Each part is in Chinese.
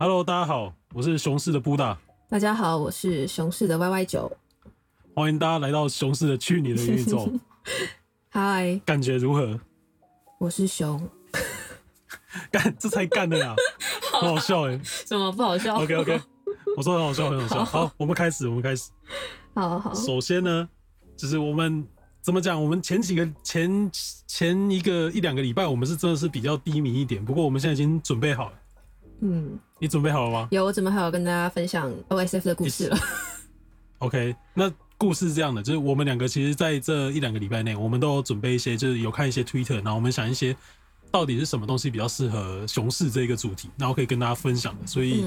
Hello，大家好，我是熊市的布达，大家好，我是熊市的 Y Y 九，欢迎大家来到熊市的去你的宇宙，嗨，感觉如何？我是熊，干，这才干的呀，很好笑哎，怎么不好笑？OK OK，我说很好笑，很好笑。好，我们开始，我们开始。好好。首先呢，就是我们怎么讲？我们前几个前前一个一两个礼拜，我们是真的是比较低迷一点，不过我们现在已经准备好了。嗯，你准备好了吗？有，我准备好跟大家分享 OSF 的故事了。OK，那故事是这样的，就是我们两个其实在这一两个礼拜内，我们都有准备一些，就是有看一些 Twitter，然后我们想一些到底是什么东西比较适合熊市这个主题，然后可以跟大家分享的。所以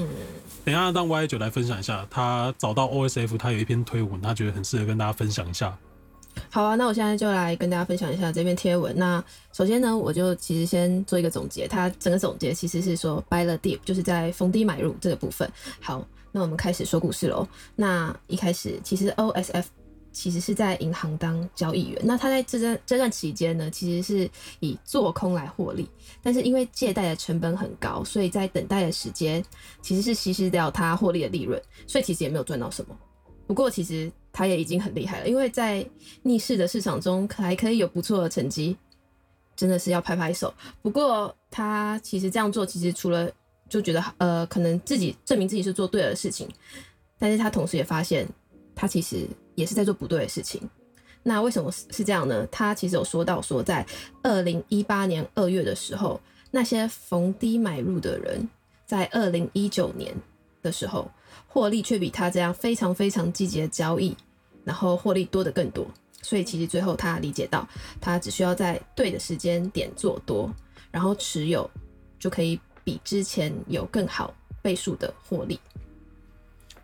等下让 Y 九来分享一下，他找到 OSF，他有一篇推文，他觉得很适合跟大家分享一下。好啊，那我现在就来跟大家分享一下这篇贴文。那首先呢，我就其实先做一个总结。它整个总结其实是说，buy the dip，就是在逢低买入这个部分。好，那我们开始说故事喽。那一开始，其实 OSF 其实是在银行当交易员。那他在这段这段期间呢，其实是以做空来获利，但是因为借贷的成本很高，所以在等待的时间其实是稀释掉他获利的利润，所以其实也没有赚到什么。不过其实。他也已经很厉害了，因为在逆势的市场中还可以有不错的成绩，真的是要拍拍手。不过他其实这样做，其实除了就觉得呃，可能自己证明自己是做对的事情，但是他同时也发现他其实也是在做不对的事情。那为什么是这样呢？他其实有说到说，在二零一八年二月的时候，那些逢低买入的人，在二零一九年的时候。获利却比他这样非常非常积极的交易，然后获利多的更多，所以其实最后他理解到，他只需要在对的时间点做多，然后持有就可以比之前有更好倍数的获利。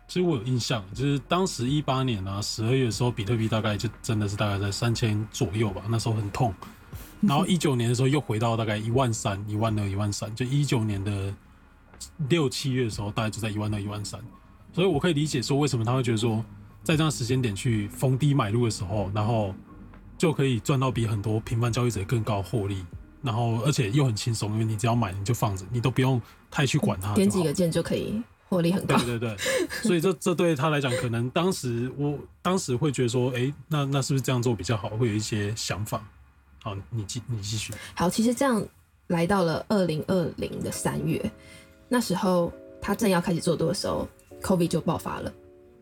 其实我有印象，就是当时一八年啊十二月的时候，比特币大概就真的是大概在三千左右吧，那时候很痛。然后一九年的时候又回到大概一万三、一万二、一万三，就一九年的六七月的时候，大概就在一万二、一万三。所以，我可以理解说，为什么他会觉得说，在这样时间点去逢低买入的时候，然后就可以赚到比很多平凡交易者更高获利，然后而且又很轻松，因为你只要买，你就放着，你都不用太去管它，点几个键就可以获利很高。对对对，所以这这对他来讲，可能当时我当时会觉得说，哎，那那是不是这样做比较好？会有一些想法。好，你继你继续。好，其实这样来到了二零二零的三月，那时候他正要开始做多的时候。Covid 就爆发了，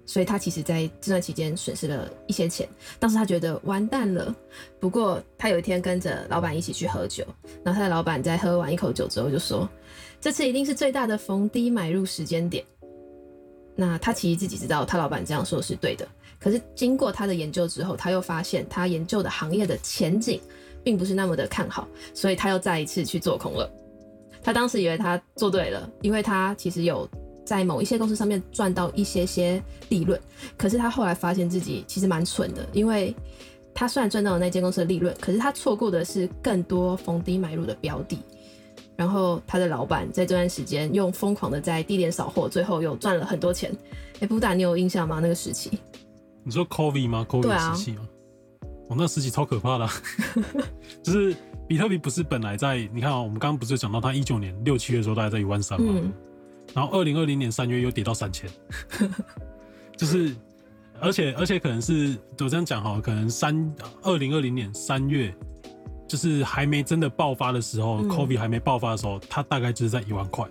所以他其实在这段期间损失了一些钱。当时他觉得完蛋了，不过他有一天跟着老板一起去喝酒，然后他的老板在喝完一口酒之后就说：“这次一定是最大的逢低买入时间点。”那他其实自己知道他老板这样说是对的，可是经过他的研究之后，他又发现他研究的行业的前景并不是那么的看好，所以他又再一次去做空了。他当时以为他做对了，因为他其实有。在某一些公司上面赚到一些些利润，可是他后来发现自己其实蛮蠢的，因为他虽然赚到了那间公司的利润，可是他错过的是更多逢低买入的标的。然后他的老板在这段时间用疯狂的在低点扫货，最后又赚了很多钱。哎，布达，你有印象吗？那个时期？你说 COVID 吗？COVID 时期吗？哦，那时期超可怕的，就是比特币不是本来在你看啊，我们刚刚不是讲到他一九年六七月的时候大概在一万三吗？然后二零二零年三月又跌到三千，就是，而且而且可能是我这样讲哈，可能三二零二零年三月，就是还没真的爆发的时候，COVID 还没爆发的时候，它大概就是在一万块，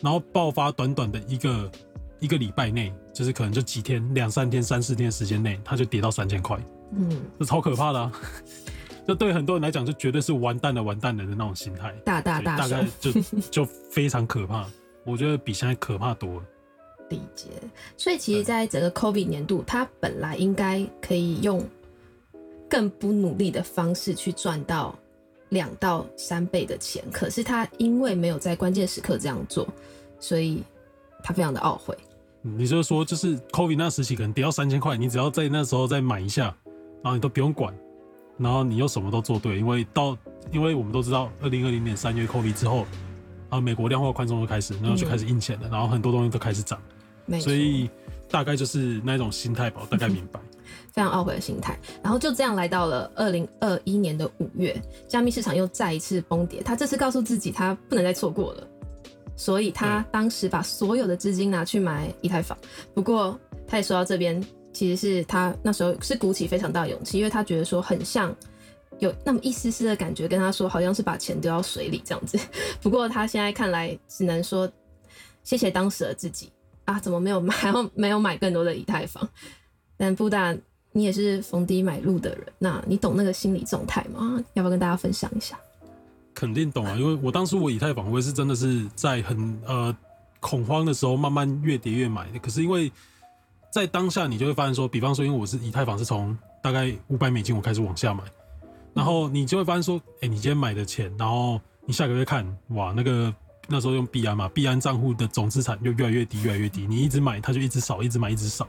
然后爆发短短的一个一个礼拜内，就是可能就几天两三天三四天时间内，它就跌到三千块，嗯，这超可怕的，啊，这对很多人来讲就绝对是完蛋了完蛋了的那种心态，大大大，大概就就非常可怕。我觉得比现在可怕多了。理解，所以其实，在整个 COVID 年度，他本来应该可以用更不努力的方式去赚到两到三倍的钱，可是他因为没有在关键时刻这样做，所以他非常的懊悔。你就说，就是 COVID 那时期可能跌到三千块，你只要在那时候再买一下，然后你都不用管，然后你又什么都做对，因为到，因为我们都知道，二零二零年三月 COVID 之后。啊，美国量化宽松就开始，然后就开始印钱了，然后很多东西都开始涨，所以大概就是那种心态吧，大概明白。非常懊悔的心态，然后就这样来到了二零二一年的五月，加密市场又再一次崩跌，他这次告诉自己他不能再错过了，所以他当时把所有的资金拿去买以太坊。不过他也说到这边，其实是他那时候是鼓起非常大的勇气，因为他觉得说很像有那么一丝丝的感觉，跟他说好像是把钱丢到水里这样子。不过他现在看来，只能说谢谢当时的自己啊，怎么没有买，没有买更多的以太坊？但布达。你也是逢低买入的人，那你懂那个心理状态吗？要不要跟大家分享一下？肯定懂啊，因为我当初我以太坊我也是真的是在很呃恐慌的时候慢慢越跌越买的。可是因为在当下你就会发现说，比方说因为我是以太坊是从大概五百美金我开始往下买，然后你就会发现说，哎，你今天买的钱，然后你下个月看，哇，那个那时候用币安嘛，币安账户的总资产就越来越低，越来越低，你一直买它就一直少，一直买一直少。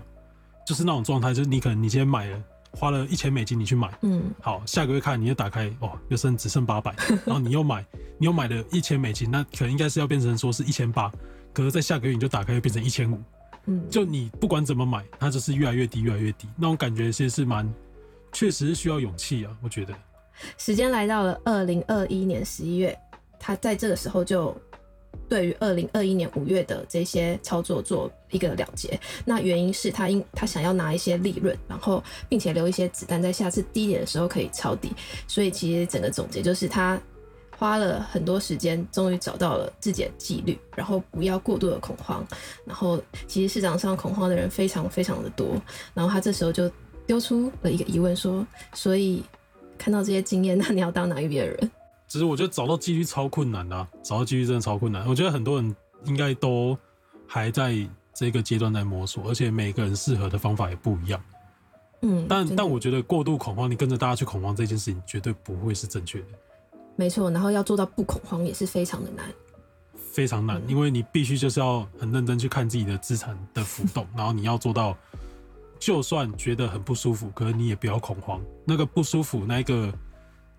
就是那种状态，就是你可能你今天买了，花了一千美金你去买，嗯，好，下个月看你又打开，哦，又剩只剩八百，然后你又买，你又买了一千美金，那可能应该是要变成说是一千八，可是在下个月你就打开又变成一千五，嗯，就你不管怎么买，它就是越来越低，越来越低，那种感觉其实是蛮，确实是需要勇气啊，我觉得。时间来到了二零二一年十一月，他在这个时候就。对于二零二一年五月的这些操作做一个了结，那原因是他因他想要拿一些利润，然后并且留一些子弹在下次低点的时候可以抄底，所以其实整个总结就是他花了很多时间，终于找到了自己的纪律，然后不要过度的恐慌，然后其实市场上恐慌的人非常非常的多，然后他这时候就丢出了一个疑问说，所以看到这些经验，那你要当哪一边的人？其实我觉得找到几率超困难的，找到几率真的超困难。我觉得很多人应该都还在这个阶段在摸索，而且每个人适合的方法也不一样。嗯，但但我觉得过度恐慌，你跟着大家去恐慌这件事情绝对不会是正确的。没错，然后要做到不恐慌也是非常的难，非常难，因为你必须就是要很认真去看自己的资产的浮动，然后你要做到，就算觉得很不舒服，可是你也不要恐慌。那个不舒服，那个。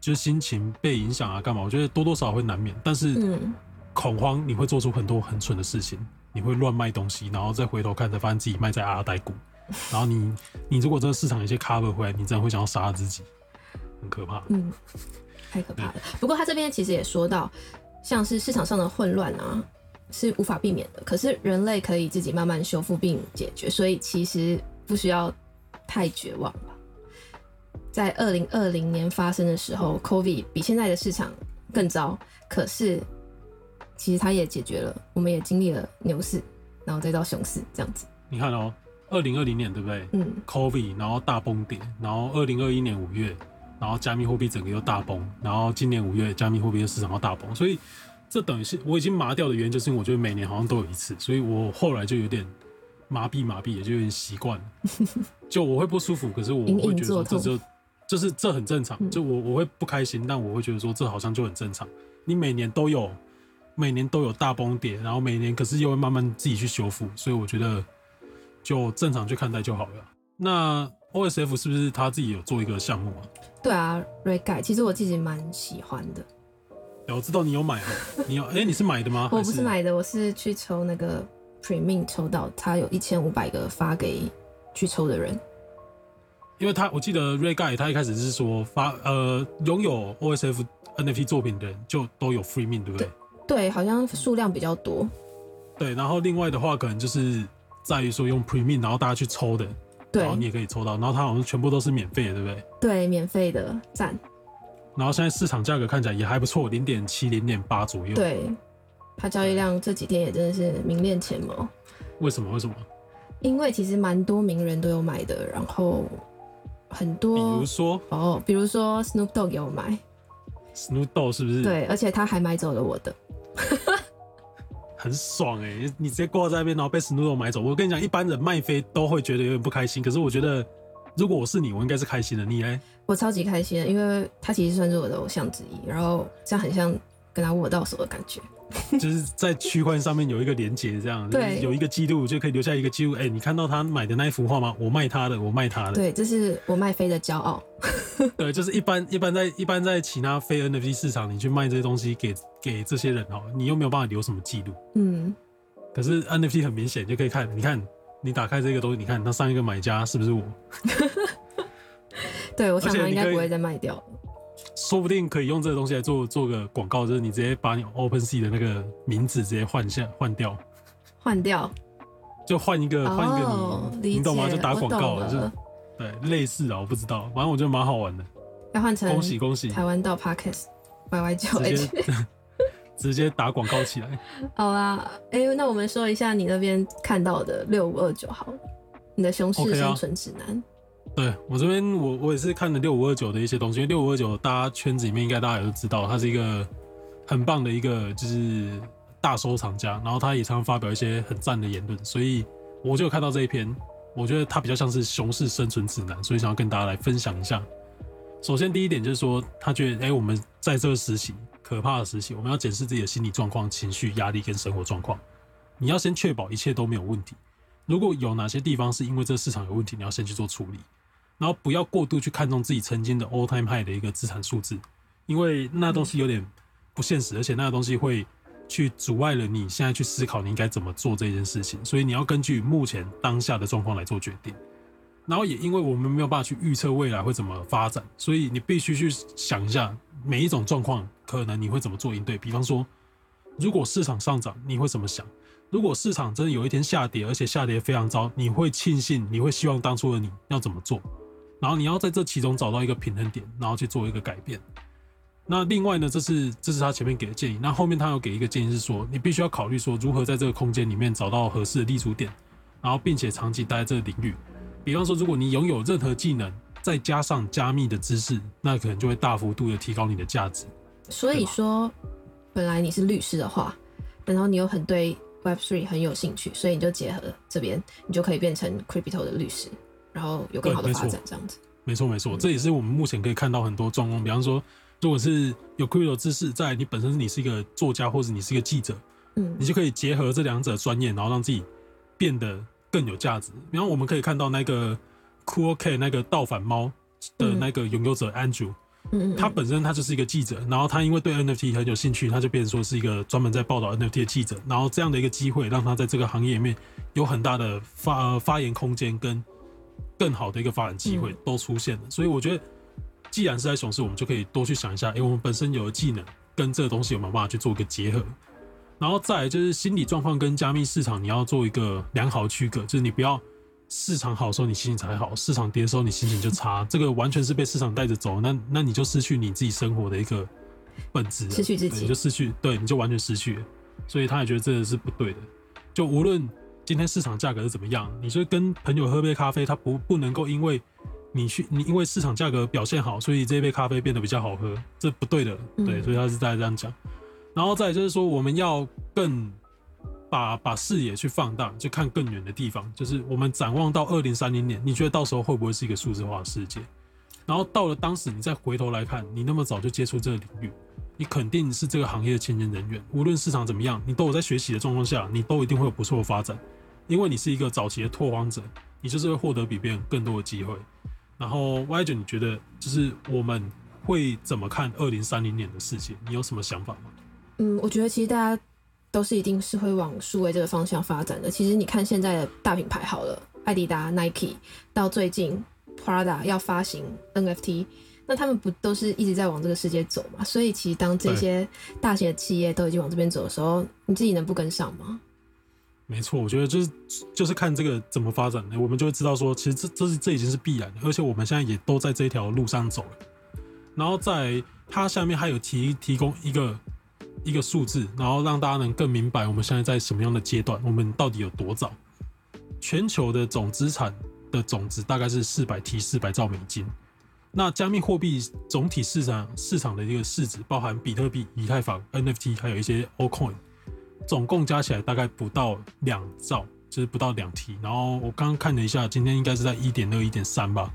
就是心情被影响啊，干嘛？我觉得多多少少会难免，但是恐慌你会做出很多很蠢的事情，你会乱卖东西，然后再回头看，才发现自己卖在阿呆股，然后你你如果这个市场有些 cover 回来，你真的会想要杀自己，很可怕。嗯，太可怕了。不过他这边其实也说到，像是市场上的混乱啊，是无法避免的，可是人类可以自己慢慢修复并解决，所以其实不需要太绝望吧。在二零二零年发生的时候，COVID 比现在的市场更糟。可是，其实它也解决了，我们也经历了牛市，然后再到熊市这样子。你看哦，二零二零年对不对？嗯。COVID，然后大崩跌，然后二零二一年五月，然后加密货币整个又大崩，然后今年五月加密货币的市场又大崩。所以，这等于是我已经麻掉的原因，就是因为我觉得每年好像都有一次，所以我后来就有点麻痹麻痹，也就有点习惯了。就我会不舒服，可是我会觉得这就。就是这很正常，就我我会不开心，但我会觉得说这好像就很正常。你每年都有，每年都有大崩跌，然后每年可是又会慢慢自己去修复，所以我觉得就正常去看待就好了。那 O S F 是不是他自己有做一个项目啊？对啊 r e g 其实我自己蛮喜欢的。我知道你有买哦，你有哎，你是买的吗？我不是买的，我是去抽那个 Premium 抽到，他有一千五百个发给去抽的人。因为他我记得 Ray Guy 他一开始是说发呃拥有 OSF NFT 作品的人就都有 Free Mint 对不对？对，好像数量比较多。对，然后另外的话可能就是在于说用 Premium，然后大家去抽的，然后你也可以抽到，然后它好像全部都是免费的，对不对？对，免费的赞。然后现在市场价格看起来也还不错，零点七、零点八左右。对，它交易量这几天也真的是名列前茅。为什么？为什么？因为其实蛮多名人都有买的，然后。很多，比如说哦，比如说 Snoop Dogg 给我买，Snoop Dogg 是不是？对，而且他还买走了我的，很爽哎！你直接挂在那边，然后被 Snoop Dogg 买走。我跟你讲，一般人卖飞都会觉得有点不开心，可是我觉得，如果我是你，我应该是开心的。你呢？我超级开心，因为他其实算是我的偶像之一，然后这样很像跟他握到手的感觉。就是在区块上面有一个连接，这样对，有一个记录就可以留下一个记录。哎，你看到他买的那一幅画吗？我卖他的，我卖他的。对，这是我卖飞的骄傲。对，就是一般一般在一般在其他非 NFT 市场，你去卖这些东西给给这些人哦，你又没有办法留什么记录。嗯。可是 NFT 很明显就可以看，你看你打开这个东西，你看他上一个买家是不是我？对，我想他应该不会再卖掉。说不定可以用这个东西来做做个广告，就是你直接把你 Open Sea 的那个名字直接换下换掉，换掉，就换一个换一个你，你懂吗？就打广告，就对类似啊，我不知道，反正我觉得蛮好玩的。要换成恭喜恭喜台湾到 Parkes Y Y 九 H，直接打广告起来。好啦，哎，那我们说一下你那边看到的六五二九好了，你的熊市生存指南。对我这边，我我也是看了六五二九的一些东西。因为六五二九，大家圈子里面应该大家也都知道，他是一个很棒的一个就是大收藏家，然后他也常常发表一些很赞的言论，所以我就看到这一篇，我觉得他比较像是熊市生存指南，所以想要跟大家来分享一下。首先第一点就是说，他觉得，哎，我们在这个时期可怕的时期，我们要检视自己的心理状况、情绪、压力跟生活状况，你要先确保一切都没有问题。如果有哪些地方是因为这个市场有问题，你要先去做处理。然后不要过度去看重自己曾经的 all time high 的一个资产数字，因为那东西有点不现实，而且那个东西会去阻碍了你现在去思考你应该怎么做这件事情。所以你要根据目前当下的状况来做决定。然后也因为我们没有办法去预测未来会怎么发展，所以你必须去想一下每一种状况可能你会怎么做应对。比方说，如果市场上涨，你会怎么想？如果市场真的有一天下跌，而且下跌非常糟，你会庆幸？你会希望当初的你要怎么做？然后你要在这其中找到一个平衡点，然后去做一个改变。那另外呢，这是这是他前面给的建议。那后面他有给一个建议是说，你必须要考虑说如何在这个空间里面找到合适的立足点，然后并且长期待在这个领域。比方说，如果你拥有任何技能，再加上加密的知识，那可能就会大幅度的提高你的价值。所以说，本来你是律师的话，然后你又很对 Web Three 很有兴趣，所以你就结合这边，你就可以变成 Crypto 的律师。然后有更好的发展，这样子。没错，没错，这也是我们目前可以看到很多状况。比方说，如果是有 crypto 知识，在你本身你是一个作家或者你是一个记者，嗯，你就可以结合这两者专业，然后让自己变得更有价值。然后我们可以看到那个 Cool K 那个盗反猫的那个拥有者 Andrew，嗯，他本身他就是一个记者，然后他因为对 NFT 很有兴趣，他就变成说是一个专门在报道 NFT 的记者。然后这样的一个机会，让他在这个行业里面有很大的发发言空间跟。更好的一个发展机会都出现了，所以我觉得，既然是在熊市，我们就可以多去想一下，哎，我们本身有的技能跟这个东西有没有办法去做一个结合，然后再就是心理状况跟加密市场，你要做一个良好的区隔，就是你不要市场好的时候你心情才好，市场跌的时候你心情就差，这个完全是被市场带着走，那那你就失去你自己生活的一个本质，失去自己，你就失去，对，你就完全失去了，所以他也觉得这个是不对的，就无论。今天市场价格是怎么样？你说跟朋友喝杯咖啡，他不不能够因为你去你因为市场价格表现好，所以这杯咖啡变得比较好喝，这不对的。对，所以他是在这样讲。然后再就是说，我们要更把把视野去放大，去看更远的地方。就是我们展望到二零三零年，你觉得到时候会不会是一个数字化的世界？然后到了当时，你再回头来看，你那么早就接触这个领域，你肯定是这个行业的前沿人员。无论市场怎么样，你都有在学习的状况下，你都一定会有不错的发展。因为你是一个早期的拓荒者，你就是会获得比别人更多的机会。然后 Y 九，你觉得就是我们会怎么看二零三零年的世界？你有什么想法吗？嗯，我觉得其实大家都是一定是会往数位这个方向发展的。其实你看现在的大品牌好了，艾迪达、Nike，到最近 Prada 要发行 NFT，那他们不都是一直在往这个世界走嘛？所以其实当这些大型的企业都已经往这边走的时候，你自己能不跟上吗？没错，我觉得就是就是看这个怎么发展，我们就会知道说，其实这这是这已经是必然的，而且我们现在也都在这条路上走了。然后在它下面还有提提供一个一个数字，然后让大家能更明白我们现在在什么样的阶段，我们到底有多早。全球的总资产的总值大概是四百 T 四百兆美金。那加密货币总体市场市场的一个市值，包含比特币、以太坊、NFT，还有一些 Altcoin。总共加起来大概不到两兆，就是不到两 T。然后我刚刚看了一下，今天应该是在一点二、一点三吧，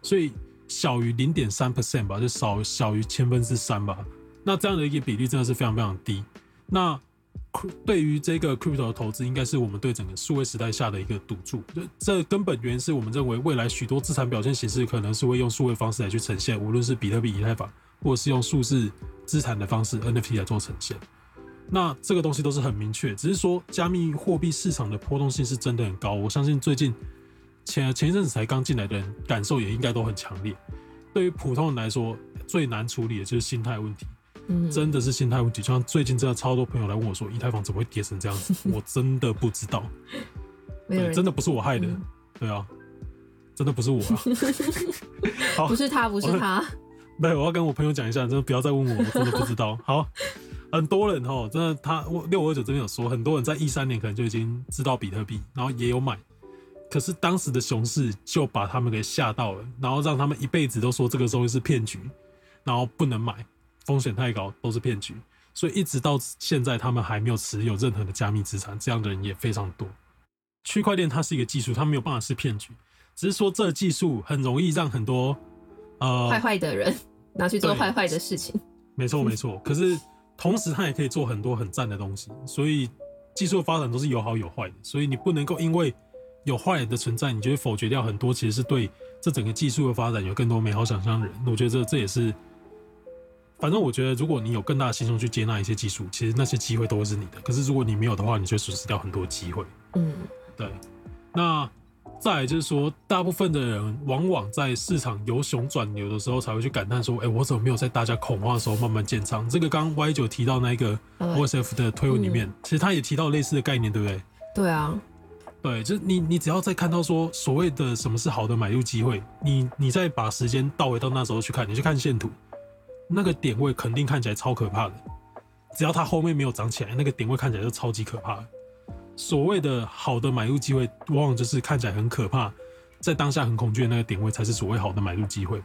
所以小于零点三 percent 吧，就少小于千分之三吧。那这样的一个比例真的是非常非常低。那对于这个 crypto 的投资，应该是我们对整个数位时代下的一个赌注。这根本原因是我们认为未来许多资产表现形式可能是会用数位方式来去呈现，无论是比特币、以太坊，或者是用数字资产的方式 NFT 来做呈现。那这个东西都是很明确，只是说加密货币市场的波动性是真的很高。我相信最近前前一阵子才刚进来的人感受也应该都很强烈。对于普通人来说，最难处理的就是心态问题，嗯，真的是心态问题。就像最近真的超多朋友来问我说，以太坊怎么会跌成这样子？我真的不知道，对，真的不是我害的，对啊，真的不是我啊，好，不是他，不是他，对，我要跟我朋友讲一下，真的不要再问我，我真的不知道。好，很多人哦，真的，他六五二九这边有说，很多人在一三年可能就已经知道比特币，然后也有买。可是当时的熊市就把他们给吓到了，然后让他们一辈子都说这个东西是骗局，然后不能买，风险太高，都是骗局。所以一直到现在，他们还没有持有任何的加密资产，这样的人也非常多。区块链它是一个技术，它没有办法是骗局，只是说这技术很容易让很多呃坏坏的人 拿去做坏坏的事情。没错没错，可是同时它也可以做很多很赞的东西，所以技术发展都是有好有坏的，所以你不能够因为。有坏人的存在，你就会否决掉很多其实是对这整个技术的发展有更多美好想象的人。我觉得这这也是，反正我觉得如果你有更大的心胸去接纳一些技术，其实那些机会都会是你的。可是如果你没有的话，你就损失掉很多机会。嗯，对。那再就是说，大部分的人往往在市场由熊转牛的时候，才会去感叹说：“哎，我怎么没有在大家恐慌的时候慢慢建仓？”这个刚 Y 九提到那个 OSF 的推文里面，其实他也提到类似的概念，对不对？对啊。对，就是你，你只要再看到说所谓的什么是好的买入机会，你你再把时间倒回到那时候去看，你去看线图，那个点位肯定看起来超可怕的。只要它后面没有涨起来，那个点位看起来就超级可怕的。所谓的好的买入机会，往往就是看起来很可怕，在当下很恐惧的那个点位才是所谓好的买入机会。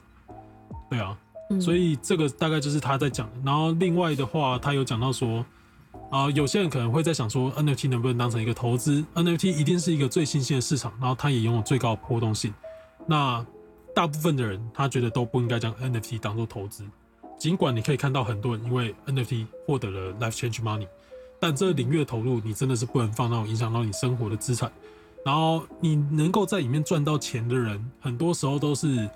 对啊，所以这个大概就是他在讲。然后另外的话，他有讲到说。啊，有些人可能会在想说，NFT 能不能当成一个投资？NFT 一定是一个最新鲜的市场，然后它也拥有最高的波动性。那大部分的人他觉得都不应该将 NFT 当做投资。尽管你可以看到很多人因为 NFT 获得了 life change money，但这领域的投入你真的是不能放那种影响到你生活的资产。然后你能够在里面赚到钱的人，很多时候都是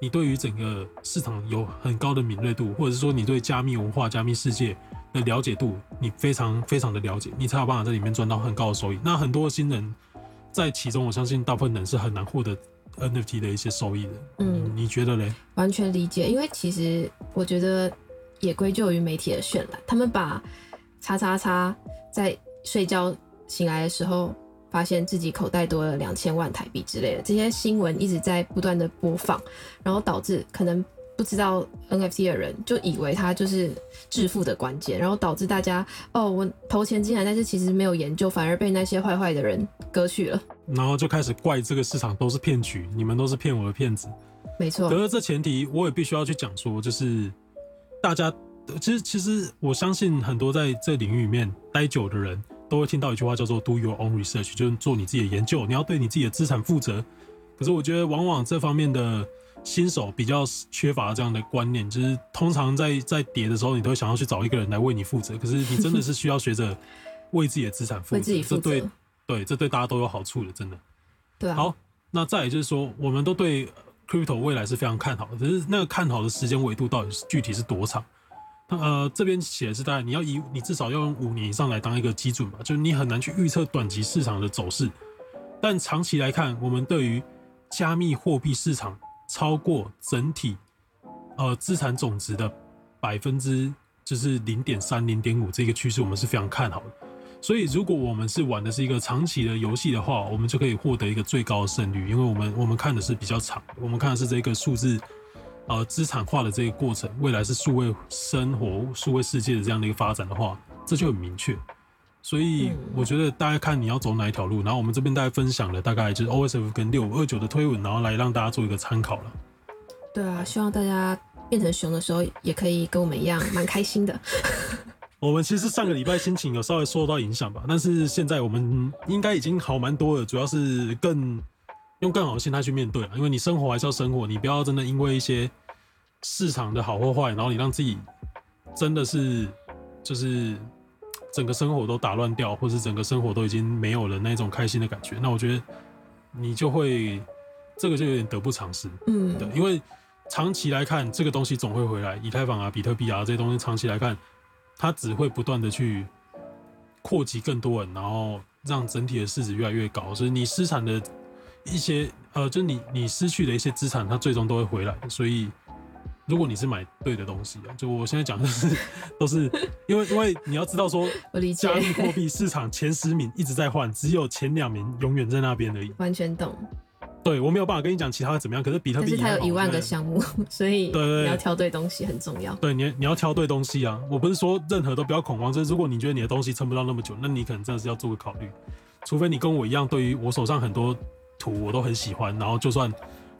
你对于整个市场有很高的敏锐度，或者是说你对加密文化、加密世界。的了解度，你非常非常的了解，你才有办法在里面赚到很高的收益。那很多新人在其中，我相信大部分人是很难获得 NFT 的一些收益的。嗯，你觉得嘞？完全理解，因为其实我觉得也归咎于媒体的渲染，他们把叉叉叉在睡觉醒来的时候，发现自己口袋多了两千万台币之类的这些新闻一直在不断的播放，然后导致可能。不知道 NFT 的人就以为它就是致富的关键，然后导致大家哦，我投钱进来，但是其实没有研究，反而被那些坏坏的人割去了，然后就开始怪这个市场都是骗局，你们都是骗我的骗子。没错。可是这前提，我也必须要去讲说，就是大家其实其实我相信很多在这领域里面待久的人都会听到一句话叫做 “do your own research”，就是做你自己的研究，你要对你自己的资产负责。可是我觉得往往这方面的。新手比较缺乏这样的观念，就是通常在在跌的时候，你都会想要去找一个人来为你负责。可是你真的是需要学着为自己的资产负责，这对对，这对大家都有好处的，真的。对啊。好，那再也就是说，我们都对 crypto 未来是非常看好的，只是那个看好的时间维度到底是具体是多长？那呃，这边写的是大概你要以你至少要用五年以上来当一个基准吧，就是你很难去预测短期市场的走势，但长期来看，我们对于加密货币市场。超过整体呃资产总值的百分之就是零点三零点五这个趋势，我们是非常看好的。所以，如果我们是玩的是一个长期的游戏的话，我们就可以获得一个最高的胜率，因为我们我们看的是比较长，我们看的是这个数字呃资产化的这个过程，未来是数位生活、数位世界的这样的一个发展的话，这就很明确。所以我觉得大家看你要走哪一条路，然后我们这边大概分享了大概就是 OSF 跟六五二九的推文，然后来让大家做一个参考了。对啊，希望大家变成熊的时候也可以跟我们一样蛮开心的。我们其实上个礼拜心情有稍微受到影响吧，但是现在我们应该已经好蛮多了，主要是更用更好的心态去面对了。因为你生活还是要生活，你不要真的因为一些市场的好或坏，然后你让自己真的是就是。整个生活都打乱掉，或是整个生活都已经没有了那种开心的感觉，那我觉得你就会这个就有点得不偿失。嗯，对，因为长期来看，这个东西总会回来，以太坊啊、比特币啊这些东西，长期来看，它只会不断的去扩及更多人，然后让整体的市值越来越高。所以你失产的一些呃，就你你失去的一些资产，它最终都会回来。所以如果你是买对的东西啊，就我现在讲的是 都是因为因为你要知道说，加密货币市场前十名一直在换，只有前两名永远在那边而已。完全懂。对我没有办法跟你讲其他的怎么样，可是比特币它有一万个项目，所以对你要挑对东西很重要。对，你你要挑对东西啊！我不是说任何都不要恐慌，就是如果你觉得你的东西撑不到那么久，那你可能真的是要做个考虑。除非你跟我一样，对于我手上很多图我都很喜欢，然后就算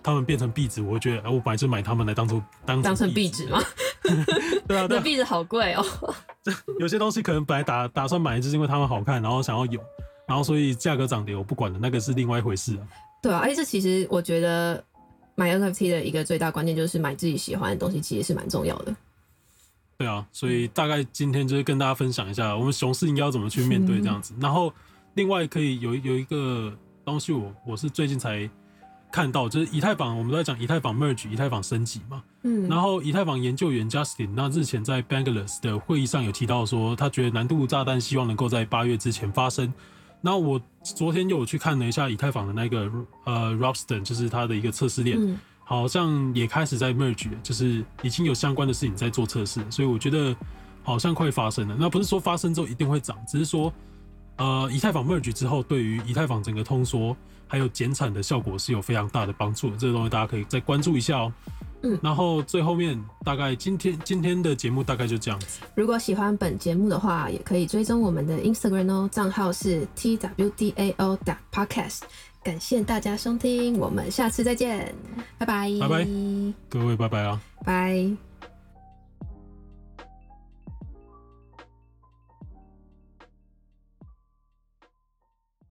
他们变成壁纸，我会觉得哎，我本来就买他们来当做当当成壁纸吗？对啊，那壁纸好贵哦。有些东西可能本来打打算买，就是因为他们好看，然后想要有，然后所以价格涨跌我不管的，那个是另外一回事啊。对啊，而且这其实我觉得买 NFT 的一个最大关键就是买自己喜欢的东西，其实是蛮重要的。对啊，所以大概今天就是跟大家分享一下，我们熊市应该要怎么去面对这样子。然后另外可以有有一个东西，我我是最近才看到，就是以太坊，我们都在讲以太坊 merge，以太坊升级嘛。嗯。然后以太坊研究员 Justin 那日前在 Bangless 的会议上有提到说，他觉得难度炸弹希望能够在八月之前发生。那我昨天又有去看了一下以太坊的那个呃 r o b s t o n 就是它的一个测试链，好像也开始在 merge，就是已经有相关的事情在做测试，所以我觉得好像快发生了。那不是说发生之后一定会涨，只是说呃以太坊 merge 之后，对于以太坊整个通缩还有减产的效果是有非常大的帮助的。这个东西大家可以再关注一下哦。嗯，然后最后面大概今天今天的节目大概就这样子。如果喜欢本节目的话，也可以追踪我们的 Instagram 哦，账号是 twdao 打 podcast。感谢大家收听，我们下次再见，拜拜，拜拜，各位拜拜啊，拜。